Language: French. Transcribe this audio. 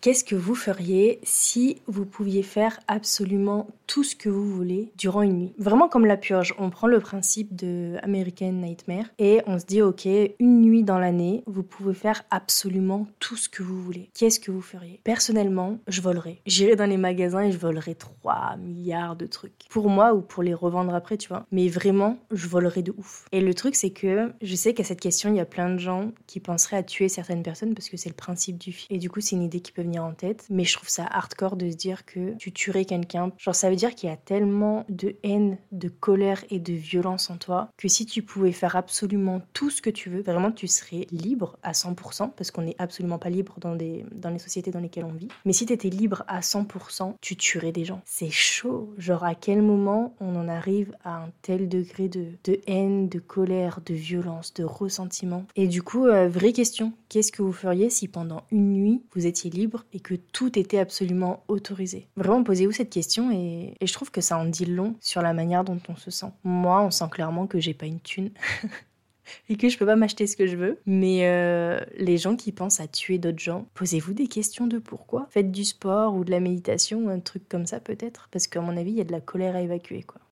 Qu'est-ce que vous feriez si vous pouviez faire absolument tout ce que vous voulez durant une nuit? Vraiment comme la purge, on prend le principe de American Nightmare et on se dit ok, une nuit dans l'année, vous pouvez faire absolument tout ce que vous voulez. Qu'est-ce que vous feriez? Personnellement, je volerais. J'irai dans les magasins et je volerais 3 milliards de trucs. Pour moi ou pour les revendre après, tu vois. Mais vraiment, je volerais de ouf. Et le truc c'est que je sais qu'à cette question, il y a plein de gens qui penseraient à tuer certaines personnes parce que c'est le principe du film. Et du coup, c'est une idée qui peut en tête, mais je trouve ça hardcore de se dire que tu tuerais quelqu'un. Genre, ça veut dire qu'il y a tellement de haine, de colère et de violence en toi que si tu pouvais faire absolument tout ce que tu veux, vraiment tu serais libre à 100%, parce qu'on n'est absolument pas libre dans, des, dans les sociétés dans lesquelles on vit. Mais si tu étais libre à 100%, tu tuerais des gens. C'est chaud. Genre, à quel moment on en arrive à un tel degré de, haine, de colère, de violence, de ressentiment? Et du coup, euh, vraie question, qu'est-ce que vous feriez si pendant une nuit vous étiez libre et que tout était absolument autorisé Vraiment, posez-vous cette question et, je trouve que ça en dit long sur la manière dont on se sent. Moi, on sent clairement que j'ai pas une thune. et que je peux pas m'acheter ce que je veux. Mais euh, les gens qui pensent à tuer d'autres gens, posez-vous des questions de pourquoi. Faites du sport ou de la méditation ou un truc comme ça peut-être, parce qu'à mon avis, il y a de la colère à évacuer quoi.